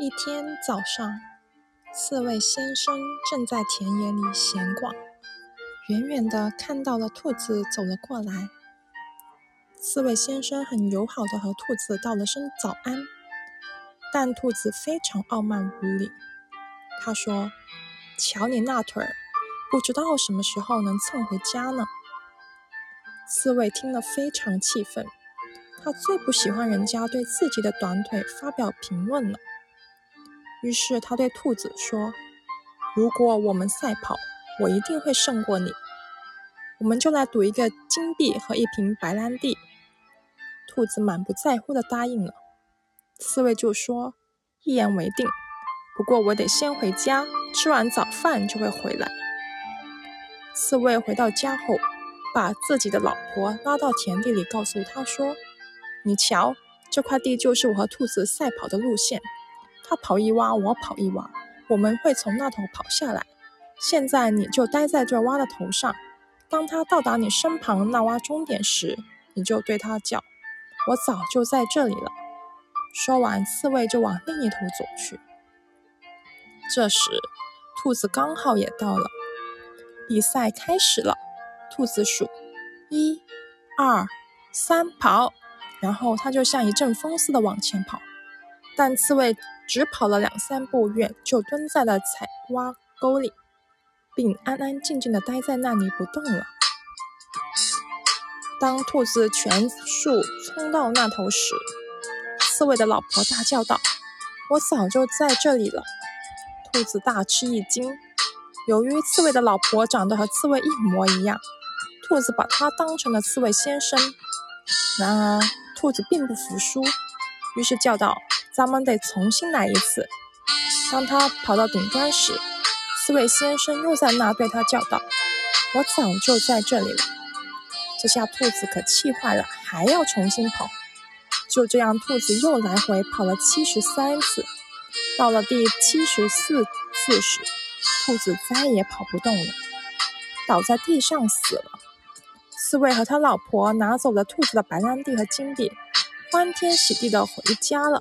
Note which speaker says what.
Speaker 1: 一天早上，刺猬先生正在田野里闲逛，远远的看到了兔子走了过来。刺猬先生很友好的和兔子道了声早安，但兔子非常傲慢无礼。他说：“瞧你那腿儿，不知道什么时候能蹭回家呢。”刺猬听了非常气愤，他最不喜欢人家对自己的短腿发表评论了。于是他对兔子说：“如果我们赛跑，我一定会胜过你。我们就来赌一个金币和一瓶白兰地。”兔子满不在乎地答应了。刺猬就说：“一言为定。不过我得先回家，吃完早饭就会回来。”刺猬回到家后，把自己的老婆拉到田地里，告诉她说：“你瞧，这块地就是我和兔子赛跑的路线。”他跑一洼，我跑一洼，我们会从那头跑下来。现在你就待在这洼的头上，当他到达你身旁那洼终点时，你就对他叫：“我早就在这里了。”说完，刺猬就往另一头走去。这时，兔子刚好也到了。比赛开始了，兔子数：一、二、三，跑！然后它就像一阵风似的往前跑，但刺猬。只跑了两三步远，就蹲在了采挖沟里，并安安静静地待在那里不动了。当兔子全速冲到那头时，刺猬的老婆大叫道：“我早就在这里了！”兔子大吃一惊。由于刺猬的老婆长得和刺猬一模一样，兔子把她当成了刺猬先生。然而，兔子并不服输，于是叫道。咱们得重新来一次。当他跑到顶端时，刺猬先生又在那对他叫道：“我早就在这里了。”这下兔子可气坏了，还要重新跑。就这样，兔子又来回跑了七十三次。到了第七十四次时，兔子再也跑不动了，倒在地上死了。刺猬和他老婆拿走了兔子的白兰地和金币，欢天喜地地回家了。